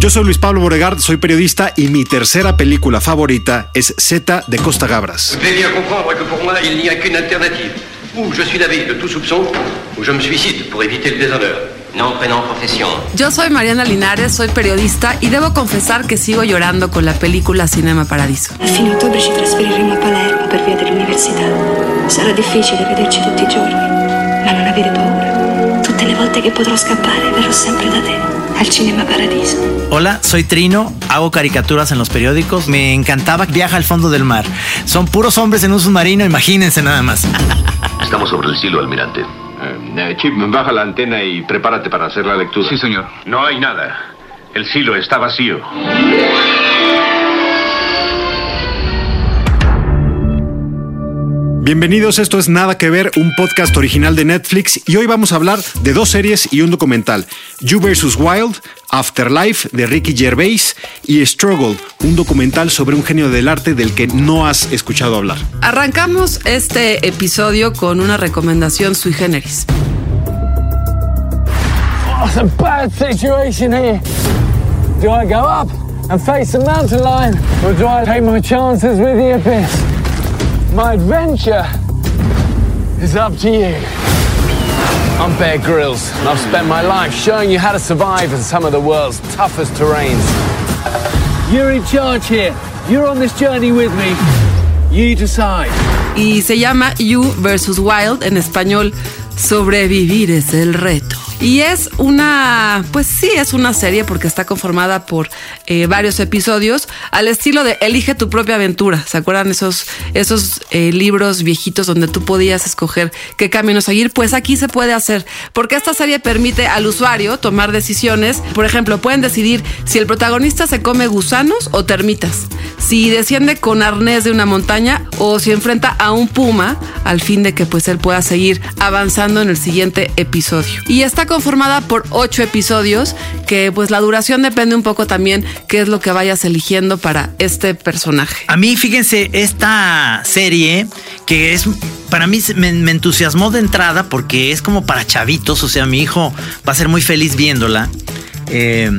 Yo soy Luis Pablo Boregard, soy periodista y mi tercera película favorita es Z de Costa Gabras. Vous bien comprendre que pour moi, il n'y a qu'une alternative. Ou je suis navé de tout soupçon, ou je me suicide pour éviter le déshonneur. Nom, prénom, profession. Yo soy Mariana Linares, soy periodista y debo confesar que sigo llorando con la película Cinema Paradiso. A fine ottobre ci trasferiremo a Palermo per via dell'università. Sarà difficile vederci tutti i giorni, ma non avere paura. Volte che potrò scappare verrò sempre da te, al Cinema Paradiso. Hola, soy Trino, hago caricaturas en los periódicos, me encantaba Viaja al fondo del mar. Son puros hombres en un submarino, imagínense nada más. Estamos sobre el silo, almirante. Eh, Chip, baja la antena y prepárate para hacer la lectura. Sí, señor. No hay nada. El silo está vacío. Bienvenidos, esto es Nada que ver, un podcast original de Netflix y hoy vamos a hablar de dos series y un documental, You vs. Wild, Afterlife de Ricky Gervais y Struggle, un documental sobre un genio del arte del que no has escuchado hablar. Arrancamos este episodio con una recomendación sui generis. Oh, it's a bad situation here. Do I go up and face the mountain lion, or do I take my chances with the abyss? My adventure is up to you. I'm Bear Grylls, and I've spent my life showing you how to survive in some of the world's toughest terrains. You're in charge here. You're on this journey with me. You decide. Y se llama You vs. Wild, en español, Sobrevivir es el reto. Y es una, pues sí, es una serie porque está conformada por eh, varios episodios al estilo de Elige tu propia aventura. ¿Se acuerdan esos, esos eh, libros viejitos donde tú podías escoger qué camino seguir? Pues aquí se puede hacer porque esta serie permite al usuario tomar decisiones. Por ejemplo, pueden decidir si el protagonista se come gusanos o termitas, si desciende con arnés de una montaña o si enfrenta a un puma al fin de que pues él pueda seguir avanzando en el siguiente episodio. Y está conformada por ocho episodios que pues la duración depende un poco también qué es lo que vayas eligiendo para este personaje. A mí, fíjense, esta serie que es para mí me, entusiasmó de entrada porque es como para chavitos, o sea, mi hijo va a ser muy feliz viéndola. Eh,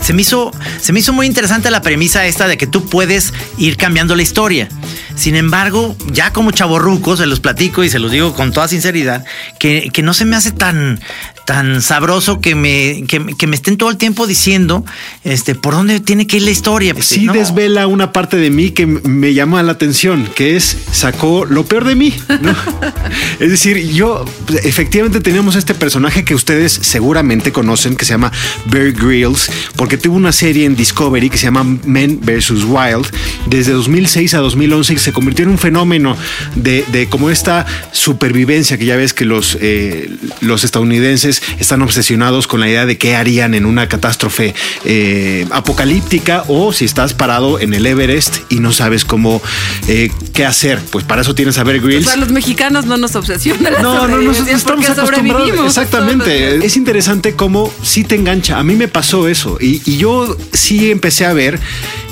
se me, hizo, se me hizo muy interesante la premisa esta de que tú puedes ir cambiando la historia. Sin embargo, ya como chaborruco, se los platico y se los digo con toda sinceridad, que, que no se me hace tan, tan sabroso que me, que, que, me estén todo el tiempo diciendo este, por dónde tiene que ir la historia. Sí no. desvela una parte de mí que me llama la atención, que es sacó lo peor de mí. ¿no? es decir, yo efectivamente teníamos este personaje que ustedes seguramente conocen, que se llama Bear Grylls, porque tuvo una serie en Discovery que se llama Men vs. Wild, desde 2006 a 2011 y se convirtió en un fenómeno de, de como esta supervivencia que ya ves que los, eh, los estadounidenses están obsesionados con la idea de qué harían en una catástrofe eh, apocalíptica o si estás parado en el Everest y no sabes cómo eh, qué hacer. Pues para eso tienes a Bear Grylls. O sea, los mexicanos no nos obsesionan. La no, no, no, estamos acostumbrados. Exactamente. Es interesante cómo sí te engancha. A mí me pasó eso y, y yo sí empecé a ver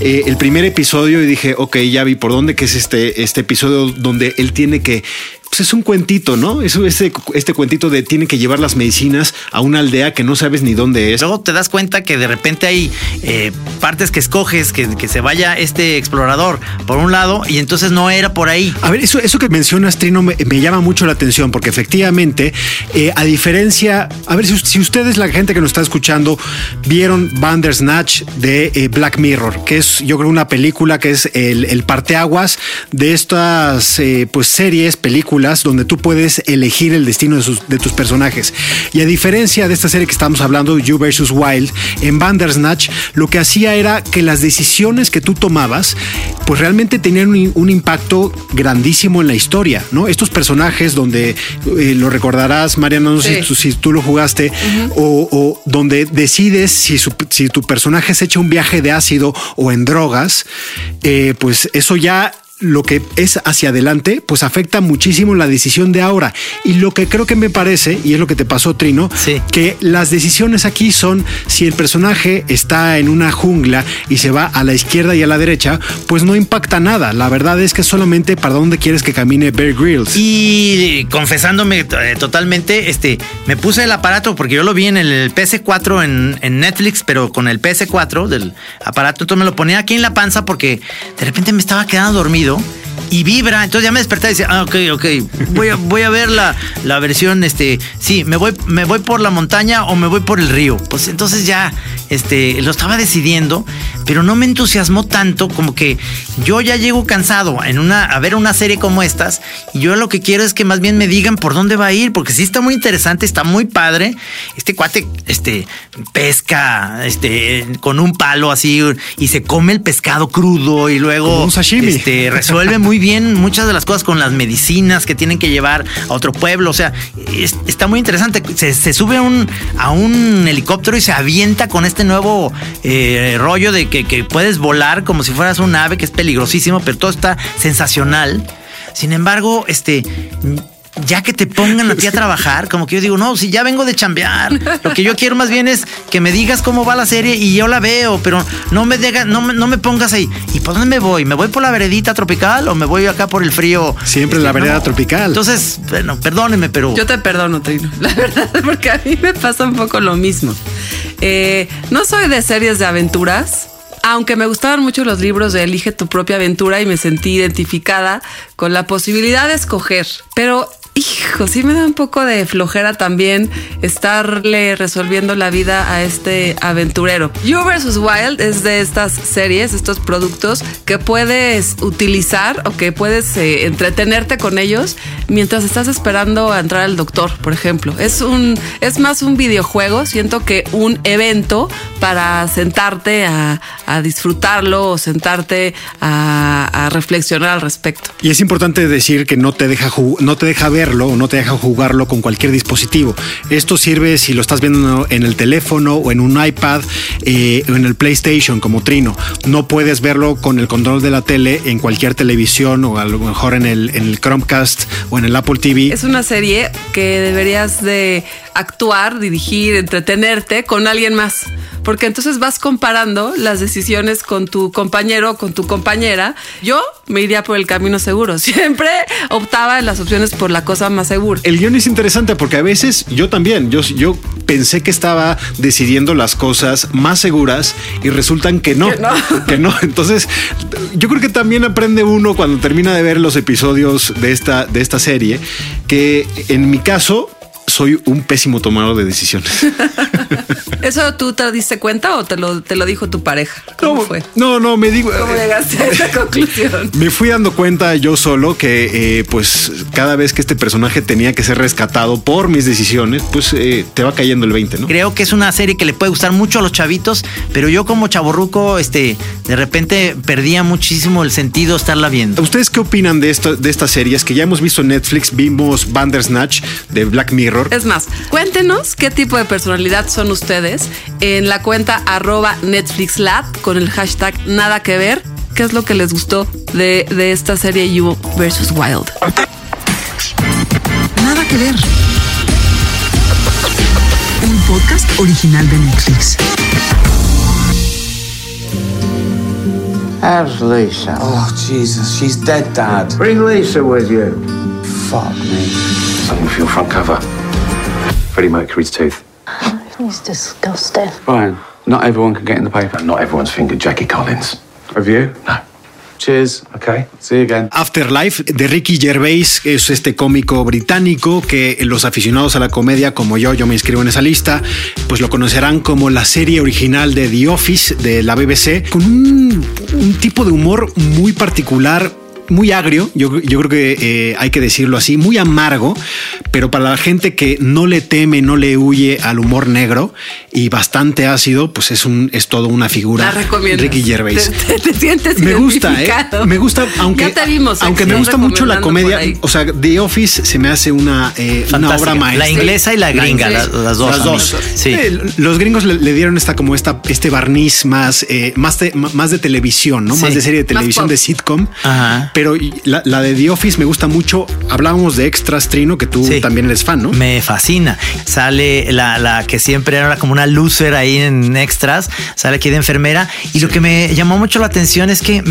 eh, el primer episodio y dije, ok, ya vi por dónde que es este, este episodio donde él tiene que pues es un cuentito, ¿no? Es este, este cuentito de tiene que llevar las medicinas a una aldea que no sabes ni dónde es. Luego te das cuenta que de repente hay eh, partes que escoges que, que, se vaya este explorador por un lado y entonces no era por ahí. A ver, eso, eso que mencionas, Trino, me, me llama mucho la atención porque efectivamente, eh, a diferencia, a ver, si, si, ustedes, la gente que nos está escuchando, vieron Bandersnatch de eh, Black Mirror, que es, yo creo, una película que es el, el parteaguas de estas, pues, series, películas películas donde tú puedes elegir el destino de, sus- de tus personajes. Y a diferencia de esta serie que estamos hablando, You vs. Wild, en Bandersnatch lo que hacía era que las decisiones que tú tomabas, pues realmente tenían un, un impacto grandísimo en la historia, ¿no? Estos personajes donde eh, lo recordarás, Mariana, no sé Sí. si, tú- si tú lo jugaste, o, o donde decides si, su- si tu personaje se echa un viaje de ácido o en drogas, eh, pues eso ya lo que es hacia adelante, pues afecta muchísimo la decisión de ahora. Y lo que creo que me parece, y es lo que te pasó, Trino, Sí. que las decisiones aquí son si el personaje está en una jungla y se va a la izquierda y a la derecha, pues no impacta nada. La verdad es que solamente para dónde quieres que camine Bear Grylls. Y confesándome eh, totalmente, este, me puse el aparato porque yo lo vi en el PS4 en, en Netflix, pero con el PS4 del aparato, entonces me lo ponía aquí en la panza porque de repente me estaba quedando dormido decisão y vibra, entonces ya me desperté y decía, ah, ok, ok, voy a, voy a ver la, la versión, este, sí, me voy, me voy por la montaña o me voy por el río. Pues entonces ya, este, lo estaba decidiendo, pero no me entusiasmó tanto como que yo ya llego cansado en una, a ver una serie como estas y yo lo que quiero es que más bien me digan por dónde va a ir, porque sí está muy interesante, está muy padre. Este cuate, este, pesca, este, con un palo así y se come el pescado crudo y luego un sashimi. este, resuelve muy bien muchas de las cosas con las medicinas que tienen que llevar a otro pueblo. O sea, es- está muy interesante. Se, sube a un, a un helicóptero y se avienta con este nuevo eh, rollo de que, que puedes volar como si fueras un ave, que es peligrosísimo, pero todo está sensacional. Sin embargo, este. Ya que te pongan a ti a trabajar, como que yo digo, no, si ya vengo de chambear, lo que yo quiero más bien es que me digas cómo va la serie y yo la veo, pero no me digas, no me, no me pongas ahí. ¿Y por dónde me voy? ¿Me voy por la veredita tropical o me voy acá por el frío? Siempre la Este, vereda no. tropical. Entonces, bueno, perdóneme, pero. Yo te perdono, Trino, la verdad, porque a mí me pasa un poco lo mismo. Eh, no soy de series de aventuras, aunque me gustaban mucho los libros de Elige tu propia aventura y me sentí identificada con la posibilidad de escoger. Pero, hijo, sí me da un poco de flojera también estarle resolviendo la vida a este aventurero. You vs. Wild es de estas series, estos productos que puedes utilizar o que puedes eh, entretenerte con ellos mientras estás esperando a entrar al doctor, por ejemplo. Es un es más un videojuego, siento que un evento para sentarte a, disfrutarlo o sentarte a, a reflexionar al respecto. Y es importante decir que no te deja no te deja o no te deja jugarlo con cualquier dispositivo. Esto sirve si lo estás viendo en el teléfono o en un iPad eh, o en el PlayStation como Trino. No puedes verlo con el control de la tele en cualquier televisión o a lo mejor en el, en el Chromecast o en el Apple TV. Es una serie que deberías de actuar, dirigir, entretenerte con alguien más. Porque entonces vas comparando las decisiones con tu compañero o con tu compañera. Yo me iría por el camino seguro. Siempre optaba en las opciones por la cosa más segura. El guion es interesante porque a veces yo también, yo, yo pensé que estaba decidiendo las cosas más seguras y resultan que no, Que no. que no. Entonces, yo creo que también aprende uno cuando termina de ver los episodios de esta, de esta serie, que en mi caso soy un pésimo tomador de decisiones. ¿Eso tú te diste cuenta o te lo, te lo dijo tu pareja? ¿Cómo no, fue? No, no, me digo. ¿Cómo eh, llegaste a esa conclusión? Me fui dando cuenta yo solo que, eh, pues, cada vez que este personaje tenía que ser rescatado por mis decisiones, pues eh, te va cayendo el 20, ¿no? Creo que es una serie que le puede gustar mucho a los chavitos, pero yo como chaborruco, este, de repente perdía muchísimo el sentido estarla viendo. ¿Ustedes qué opinan de, esto, de estas series que ya hemos visto en Netflix? Vimos Bandersnatch de Black Mirror. Es más, cuéntenos qué tipo de personalidad son ustedes en la cuenta arroba NetflixLab con el hashtag nada que ver. ¿Qué es lo que les gustó de, de esta serie You vs. Wild? Nada que ver. Un podcast original de Netflix. How's Lisa? Oh, Jesus, she's dead, Dad. Bring Lisa with you. Fuck me. Something for your front cover. Freddie Mercury's tooth. He's disgusting. Fine. Not everyone can get in the paper. Not everyone's fingered Jackie Collins. Have you? No. Cheers. Okay. See you again. Afterlife de Ricky Gervais, que es este cómico británico que los aficionados a la comedia como yo, yo me inscribo en esa lista, pues lo conocerán como la serie original de The Office de la BBC, con un, un tipo de humor muy particular muy agrio, yo, yo creo que eh, hay que decirlo así, muy amargo, pero para la gente que no le teme, no le huye al humor negro y bastante ácido, pues es un es todo una figura. La recomiendo. Ricky Gervais. Te, te- te sientes Me gusta, ¿eh? Me gusta, aunque, Ya te vimos, aunque me gusta mucho la comedia. O sea, The Office se me hace una, eh, una obra maestra. La inglesa y la gringa, las- las dos, Las dos. Sí. Eh, los gringos le, le dieron esta como esta este barniz más eh, más de, más de televisión, ¿no? Sí. Más de serie de televisión de sitcom. Ajá. Pero la, la de The Office me gusta mucho. Hablábamos de Extras Trino, que tú Sí. también eres fan, ¿no? Me fascina. Sale la, la que siempre era como una loser ahí en extras, sale aquí de enfermera. Y lo que me llamó mucho la atención es que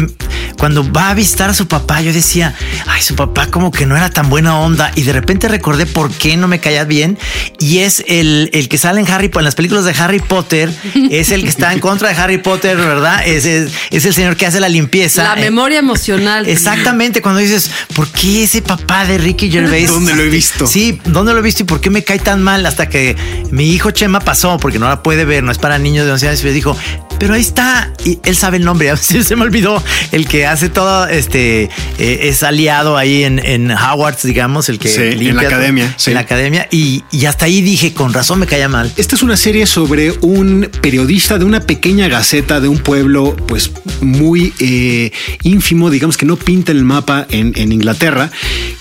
cuando va a visitar a su papá, yo decía, ay, su papá como que no era tan buena onda. Y de repente recordé por qué no me caía bien. Y es el, el que sale en Harry en las películas de Harry Potter, es el que está en contra de Harry Potter, ¿verdad? Es, es, es el señor que hace la limpieza. La memoria emocional. Exactamente, cuando dices, ¿por qué ese papá de Ricky Gervais? ¿Dónde lo he visto? Sí, ¿dónde lo he visto y por qué me cae tan mal? Hasta que mi hijo Chema pasó, porque no la puede ver, no es para niños de 11 años, y me dijo, pero ahí está, y él sabe el nombre, se me olvidó, el que hace todo, este, eh, es aliado ahí en, en Howard's, digamos, el que Sí, en la todo- academia, sí. En la academia, y, y hasta ahí dije, con razón me caía mal. Esta es una serie sobre un periodista de una pequeña gaceta de un pueblo, pues muy eh, ínfimo, digamos que no pinta el mapa en, en Inglaterra.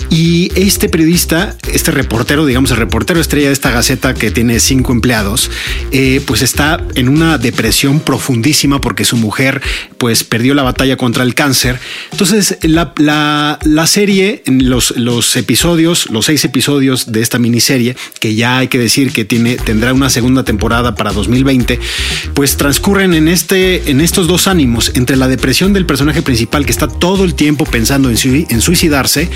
Y este periodista, este reportero, digamos el reportero estrella de esta gaceta que tiene cinco empleados, eh, pues está en una depresión profundísima porque su mujer, pues perdió la batalla contra el cáncer. Entonces, la, la- la serie, los, los episodios, los seis episodios de esta miniserie, que ya hay que decir que tiene, tendrá una segunda temporada para 2020, pues transcurren en, este, en estos dos ánimos, entre la depresión del personaje principal que está todo el tiempo pensando en, sui- en suicidarse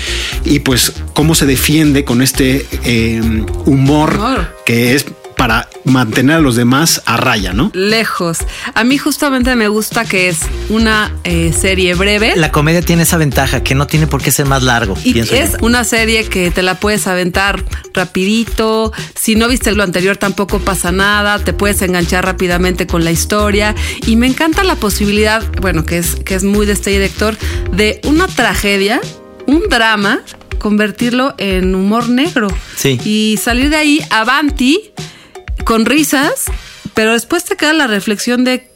y pues cómo se defiende con este eh, humor, Humor. que es para mantener a los demás a raya, ¿no? Lejos. A mí justamente me gusta que es una eh, serie breve. La comedia tiene esa ventaja, que no tiene por qué ser más largo, Y pienso yo. es una serie que te la puedes aventar rapidito. Si no viste lo anterior tampoco pasa nada. Te puedes enganchar rápidamente con la historia. Y me encanta la posibilidad, bueno, que es, que es muy de este director, de una tragedia, un drama, convertirlo en humor negro. Sí. Y salir de ahí avanti, con risas, pero después te queda la reflexión de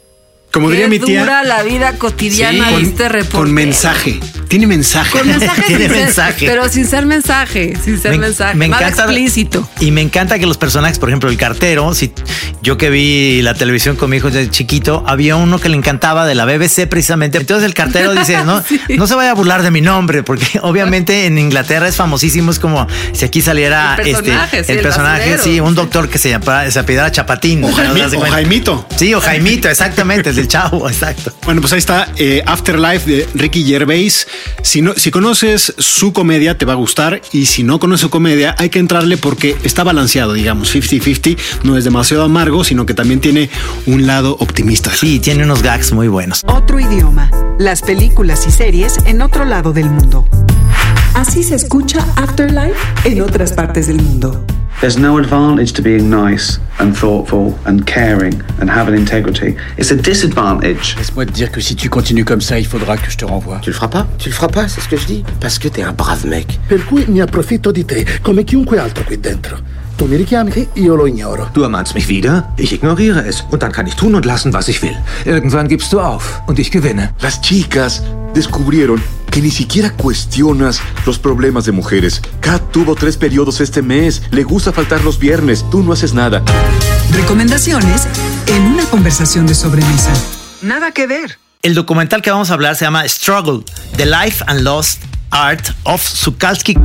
Como diría mi tía, dura la vida cotidiana de con, este reportero. con mensaje. Tiene mensaje. Con mensaje, Tiene sin ser- mensaje. pero sin ser mensaje, sin ser mensaje. me Más encanta explícito. Y me encanta que los personajes, por ejemplo, el cartero, si yo que vi la televisión con mi hijo de chiquito, había uno que le encantaba de la BBC precisamente. Entonces el cartero dice, no, Sí. no se vaya a burlar de mi nombre, porque obviamente en Inglaterra es famosísimo, es como si aquí saliera El personaje, este, sí, el el personaje, sí, un doctor que se llama, se Chapatín. O, ¿no? Jaimi- ¿Se hace o? Jaimito. Sí, o Jaimito, exactamente, el del chavo, exacto. Bueno, pues ahí está eh, Afterlife de Ricky Gervais. Si, no, si conoces su comedia, te va a gustar. Y si no conoces su comedia, hay que entrarle porque está balanceado, digamos, 50-50. No es demasiado amargo, sino que también tiene un lado optimista. Sí, tiene unos gags muy buenos. Otro idioma. Las películas y series en otro lado del mundo. Así se escucha Afterlife en otras partes del mundo. There's no advantage to being nice and thoughtful and caring and having integrity. It's a disadvantage. Laisse-moi te dire que si tu continues comme ça, il faudra que je te renvoie. Tu le feras pas? Tu le feras pas, c'est ce que je dis Parce que t'es un brave mec. Per cui mi approfitto di te, come chiunque altro qui dentro. Tu mi richiami e io lo ignoro. Du ermahnst mich wieder, ich ignoriere es. Und dann kann ich tun und lassen, was ich will. Irgendwann gibst du auf und ich gewinne. Las chicas descubrieron que ni siquiera cuestionas los problemas de mujeres. Kat tuvo tres periodos este mes. Le gusta faltar los viernes. Tú no haces nada. Recomendaciones en una conversación de sobremesa. Nada que ver. El documental que vamos a hablar se llama Struggle, The Life and Lost Art of Sukalski.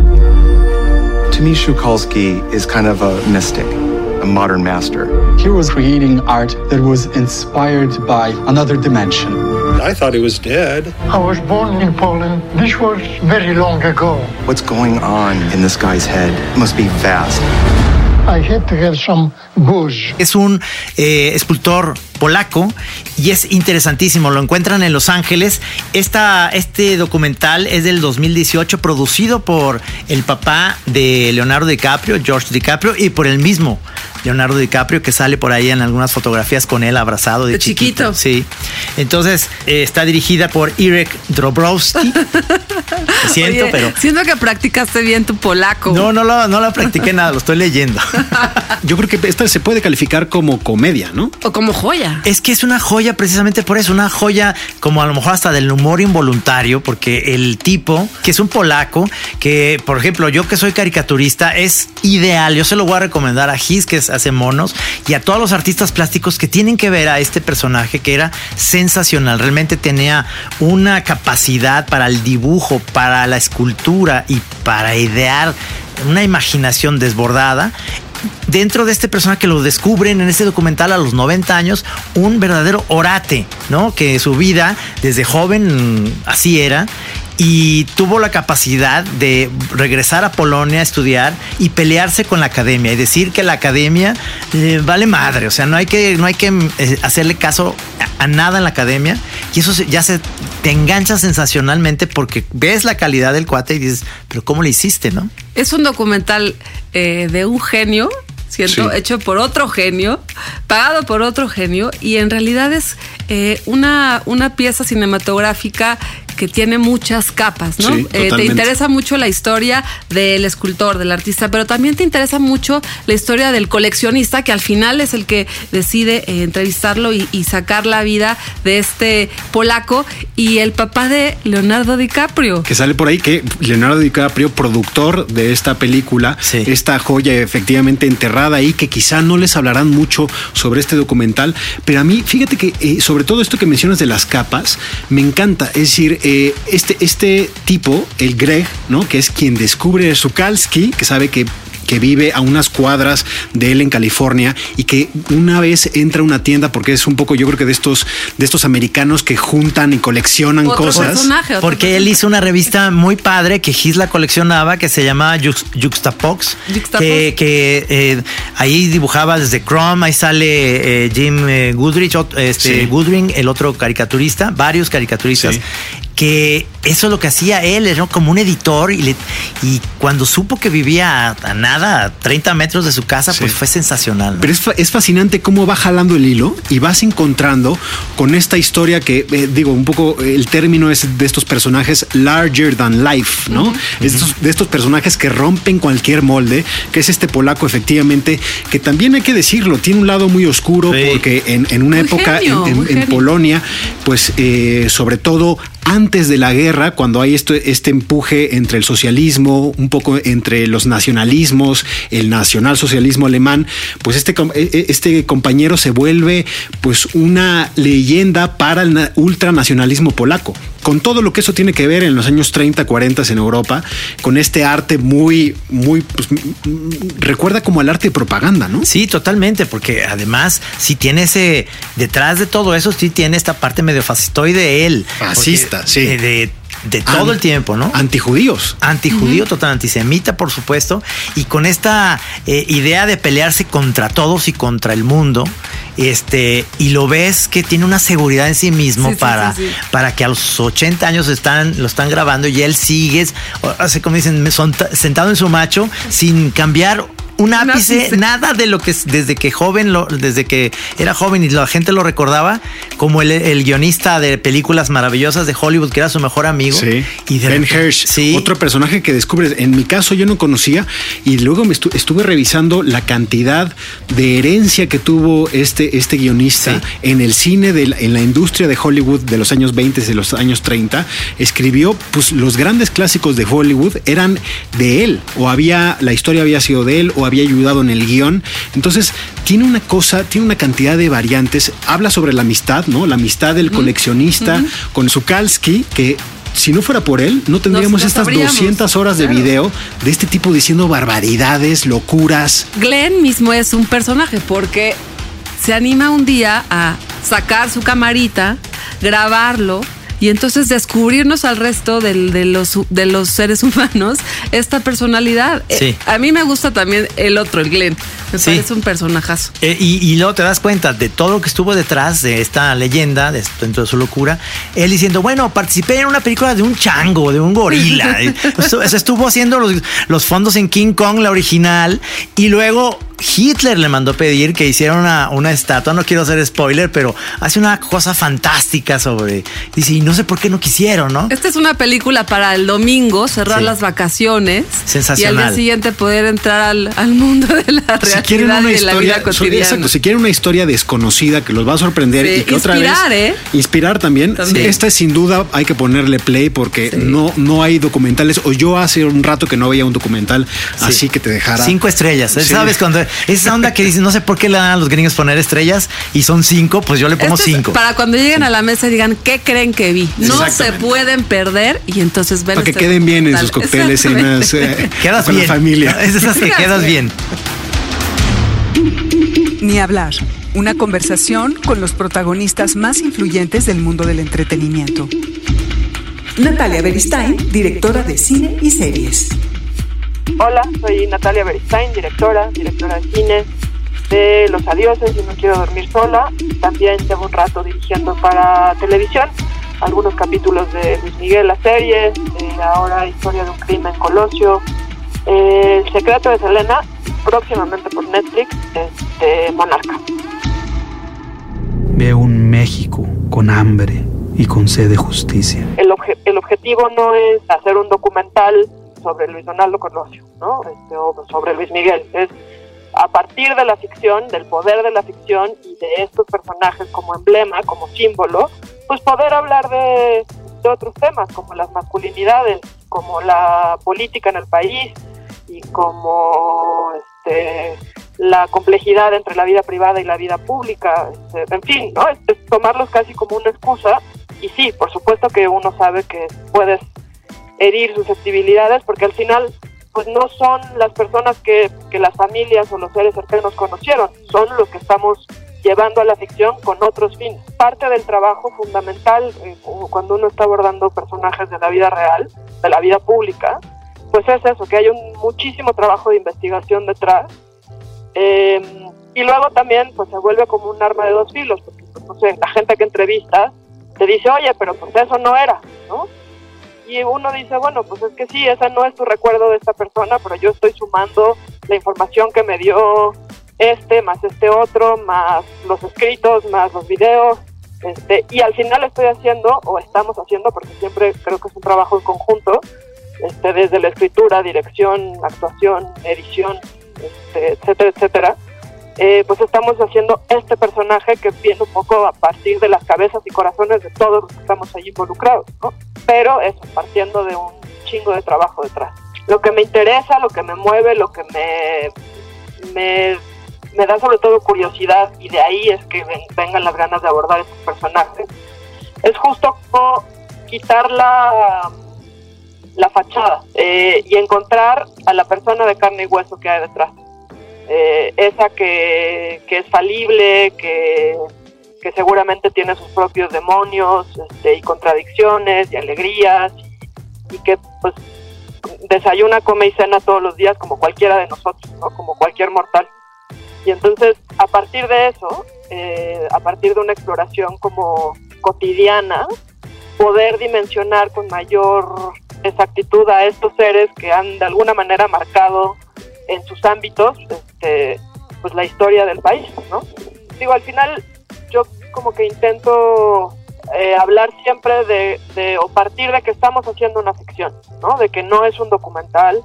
To me, Shukalsky is kind of a mystic, a modern master. He was creating art that was inspired by another dimension. I thought he was dead. I was born in Poland. This was very long ago. What's going on in this guy's head must be vast. Es un eh, escultor polaco y es interesantísimo. Lo encuentran en Los Ángeles. Esta, este documental es del 2018, producido por el papá de Leonardo DiCaprio, George DiCaprio, y por el mismo Leonardo DiCaprio, que sale por ahí en algunas fotografías con él abrazado de, De chiquito. Sí. Entonces, eh, está dirigida por Irek Drobrowski. Lo siento, Oye, pero. Siento que practicaste bien tu polaco. No, no lo, no lo practiqué nada, lo estoy leyendo. Yo creo que esta se puede calificar como comedia, ¿no? O como joya. Es que es una joya precisamente por eso, una joya como a lo mejor hasta del humor involuntario, porque el tipo, que es un polaco, que por ejemplo yo que soy caricaturista, es ideal, yo se lo voy a recomendar a Gis, que es- hace monos, y a todos los artistas plásticos que tienen que ver a este personaje que era sensacional, realmente tenía una capacidad para el dibujo, para la escultura y para idear una imaginación desbordada. Dentro de este personaje que lo descubren en este documental a los 90 años, un verdadero orate, ¿no? Que su vida desde joven así era y tuvo la capacidad de regresar a Polonia a estudiar y pelearse con la academia y decir que la academia eh, vale madre, o sea, no hay que no hay que eh, hacerle caso a, a nada en la academia y eso se- ya se te engancha sensacionalmente porque ves la calidad del cuate y dices, pero ¿cómo le hiciste, no? Es un documental eh, de un genio, siento, Sí. hecho por otro genio, pagado por otro genio, y en realidad es eh, una, una pieza cinematográfica que tiene muchas capas, ¿no? Sí, Eh, te interesa mucho la historia del escultor, del artista, pero también te interesa mucho la historia del coleccionista, que al final es el que decide eh, entrevistarlo y, y sacar la vida de este polaco y el papá de Leonardo DiCaprio. que sale por ahí que Leonardo DiCaprio, productor de esta película, esta joya efectivamente enterrada ahí, que quizá no les hablarán mucho sobre este documental, pero a mí, fíjate que eh, sobre todo esto que mencionas de las capas, me encanta. Es decir, eh, este, este tipo, el Greg, ¿no? Que es quien descubre Zukalski, que sabe que que vive a unas cuadras de él en California y que una vez entra a una tienda porque es un poco yo creo que de estos de estos americanos que juntan y coleccionan Otro cosas Porque él hizo una revista muy padre que Gis la coleccionaba que se llamaba Jux- Juxtapox. Juxtapox. Que, que, eh, ahí dibujaba desde Chrome, ahí sale eh, Jim eh, Goodrich, este, Sí. Goodwin, el otro caricaturista, varios caricaturistas. Que eso es lo que hacía él, era como un editor y, le- y cuando supo que vivía a, a nada, a 30 metros de su casa, pues fue sensacional. ¿no? Pero es, es fascinante cómo va jalando el hilo y vas encontrando con esta historia que, eh, digo, un poco el término es de estos personajes larger than life, ¿no? Es estos- de estos personajes que rompen cualquier molde, que es este polaco efectivamente, que también hay que decirlo, tiene un lado muy oscuro porque en, en una Muy época en- genio, en, muy en genio. Polonia, pues eh, sobre todo antes de la guerra, cuando hay este, este empuje entre el socialismo, un poco entre los nacionalismos, el nacionalsocialismo alemán, pues este, eh, eh, este compañero se vuelve pues una leyenda para el na- ultranacionalismo polaco. Con todo lo que eso tiene que ver en los años 30, 40 en Europa, con este arte muy, muy, pues, recuerda como al arte de propaganda, ¿no? Sí, totalmente, porque además, si tiene ese, detrás de todo eso, sí tiene esta parte medio fascistoide de él. Fascista, Sí. De, de- de todo An- el tiempo, ¿no? Antijudíos. Antijudío, total antisemita, por supuesto, y con esta eh, idea de pelearse contra todos y contra el mundo, este, y lo ves que tiene una seguridad en sí mismo Sí, sí, para, sí, sí. para que a los 80 años están, lo están grabando y él sigue, así como dicen, son- sentado en su macho, sin cambiar un ápice, ápice. nada de lo que es- desde que joven, lo- desde que era joven y la gente lo recordaba como el, el guionista de películas maravillosas de Hollywood, que era su mejor amigo. Sí. Y de ben repente- Hirsch, otro personaje que descubres. En mi caso yo no conocía y luego me estu- estuve revisando la cantidad de herencia que tuvo este, este guionista en el cine, de la- en la industria de Hollywood de los años 20 y de los años 30. Escribió, pues los grandes clásicos de Hollywood eran de él o había, la historia había sido de él o había ayudado en el guion. Entonces tiene una cosa, tiene una cantidad de variantes. Habla sobre la amistad, ¿no? La amistad del coleccionista con Zukalski, que si no fuera por él, no tendríamos estas sabríamos. 200 horas de Claro. video de este tipo diciendo barbaridades, locuras. Glenn mismo es un personaje porque se anima un día a sacar su camarita, grabarlo y entonces descubrirnos al resto del- de, los, de los seres humanos esta personalidad. Sí. Eh, a mí me gusta también el otro, el Glenn. Me Sí. parece un personajazo. Eh, y, y luego te das cuenta de todo lo que estuvo detrás de esta leyenda, de, dentro de su locura. Él diciendo, bueno, participé en una película de un chango, de un gorila. Estu- estuvo haciendo los, los fondos en King Kong, la original, y luego Hitler le mandó pedir que hiciera una, una estatua, no quiero hacer spoiler, pero hace una cosa fantástica sobre... Dice, y no sé por qué no quisieron, ¿no? Esta es una película para el domingo, cerrar Sí. las vacaciones. Sensacional. Y al día siguiente poder entrar al, al mundo de la Si realidad quieren una y de la vida historia, cotidiana. exacto, si quieren una historia desconocida que los va a sorprender Sí, y que otra inspirar, vez ¿eh? inspirar también, También. esta es sin duda hay que ponerle play porque no no hay documentales o yo hace un rato que no veía un documental así que te dejara Cinco estrellas. ¿eh? Sí. ¿Sabes? Cuando esa onda que dicen, no sé por qué le dan a los gringos poner estrellas y son cinco, pues yo le pongo cinco. Para cuando lleguen a la mesa y digan, ¿qué creen que vi? No se pueden perder y entonces ven para que este queden bien en sus cócteles cenas eh, Quedas con bien. la familia. Es esas que quedas bien. Ni hablar. Una conversación con los protagonistas más influyentes del mundo del entretenimiento. Natalia Beristain, directora de cine y series. Hola, soy Natalia Beristain, directora, directora de cine de Los Adioses y No Quiero Dormir Sola. También llevo un rato dirigiendo para televisión algunos capítulos de Luis Miguel, la serie, eh, ahora Historia de un crimen, Colosio, eh, El secreto de Selena, próximamente por Netflix, este, Monarca. Veo un México con hambre y con sed de justicia. El, obje- el objetivo no es hacer un documental sobre Luis Donaldo Colosio, ¿no? Este, o sobre Luis Miguel. Es a partir de la ficción, del poder de la ficción y de estos personajes como emblema, como símbolo, pues poder hablar de, otros temas como las masculinidades, como la política en el país y como este, la complejidad entre la vida privada y la vida pública, este, en fin, ¿no? Es- es tomarlos casi como una excusa y sí, por supuesto que uno sabe que puedes herir susceptibilidades porque al final pues no son las personas que, que las familias o los seres cercanos conocieron, son los que estamos llevando a la ficción con otros fines. Parte del trabajo fundamental eh, cu- cuando uno está abordando personajes de la vida real, de la vida pública, pues es eso, que hay un muchísimo trabajo de investigación detrás. Eh, y luego también pues se vuelve como un arma de dos filos, porque pues, no sé, la gente que entrevista te dice, oye, pero pues eso no era, ¿no? Y uno dice, bueno, pues es que sí, ese no es tu recuerdo de esta persona, pero yo estoy sumando la información que me dio este, más este otro, más los escritos, más los videos, este, y al final estoy haciendo, o estamos haciendo, porque siempre creo que es un trabajo en conjunto, este, desde la escritura, dirección, actuación, edición, este, etcétera, etcétera, eh, pues estamos haciendo este personaje que viene un poco a partir de las cabezas y corazones de todos los que estamos ahí involucrados, ¿no? Pero eso, partiendo de un chingo de trabajo detrás. Lo que me interesa, lo que me mueve, lo que me, me, da sobre todo curiosidad, y de ahí es que ven- vengan las ganas de abordar estos personajes, es justo quitar la, la fachada eh, y encontrar a la persona de carne y hueso que hay detrás. Eh, esa que, que es falible, que, que seguramente tiene sus propios demonios este, y contradicciones y alegrías y, y que pues desayuna, come y cena todos los días como cualquiera de nosotros, ¿no? como cualquier mortal. Y entonces, a partir de eso, eh, a partir de una exploración como cotidiana, poder dimensionar con mayor exactitud a estos seres que han de alguna manera marcado en sus ámbitos este, pues la historia del país, ¿no? Digo, al final yo como que intento eh, hablar siempre de, o partir de que estamos haciendo una ficción, ¿no? De que no es un documental,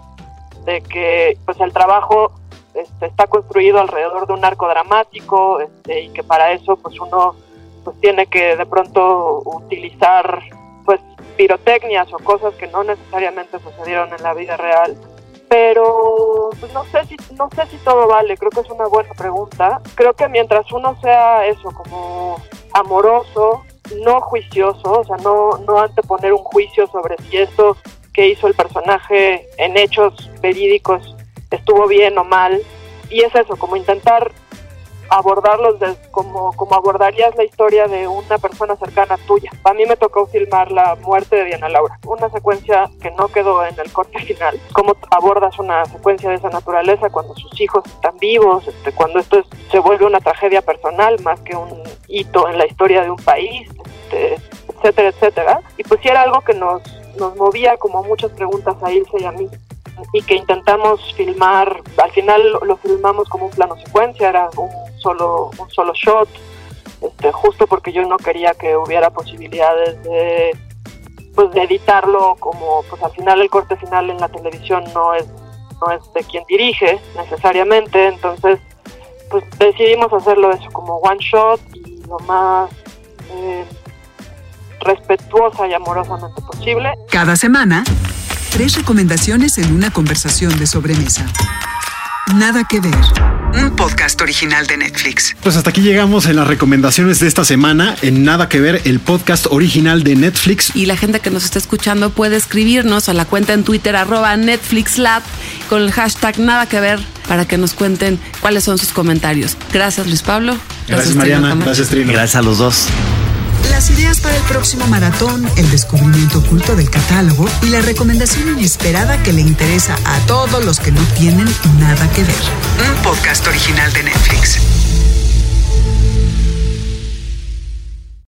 de que pues el trabajo este, está construido alrededor de un arco dramático este, y que para eso pues uno pues tiene que de pronto utilizar pues pirotecnias o cosas que no necesariamente sucedieron en la vida real pero pues no sé si no sé si todo vale creo que es una buena pregunta. Creo que mientras uno sea eso como amoroso no juicioso o sea no no anteponer un juicio sobre si esto que hizo el personaje en hechos verídicos estuvo bien o mal y es eso como intentar abordarlos de, como, como abordarías la historia de una persona cercana tuya. A mí me tocó filmar la muerte de Diana Laura, una secuencia que no quedó en el corte final. ¿Cómo abordas una secuencia de esa naturaleza cuando sus hijos están vivos, este, cuando esto es- se vuelve una tragedia personal más que un hito en la historia de un país, este, etcétera, etcétera? Y pues sí era algo que nos, nos movía como muchas preguntas a Ilse y a mí. Y que intentamos filmar, al final lo, filmamos como un plano secuencia, era un solo, un solo shot, este, justo porque yo no quería que hubiera posibilidades de pues de editarlo como pues al final el corte final en la televisión no es no es de quien dirige necesariamente entonces pues decidimos hacerlo eso como one shot y lo más eh, respetuosa y amorosamente posible. Cada semana, tres recomendaciones en una conversación de sobremesa. Nada que ver. Un podcast original de Netflix. Pues hasta aquí llegamos en las recomendaciones de esta semana. En Nada que ver, el podcast original de Netflix. Y la gente que nos está escuchando puede escribirnos a la cuenta en Twitter arroba NetflixLab con el hashtag nada que ver para que nos cuenten cuáles son sus comentarios. Gracias Luis Pablo. Gracias, Mariana. Trino. Gracias, Trino. Gracias a los dos. Las ideas para el próximo maratón, el descubrimiento oculto del catálogo y la recomendación inesperada que le interesa a todos los que no tienen nada que ver. Un podcast original de Netflix.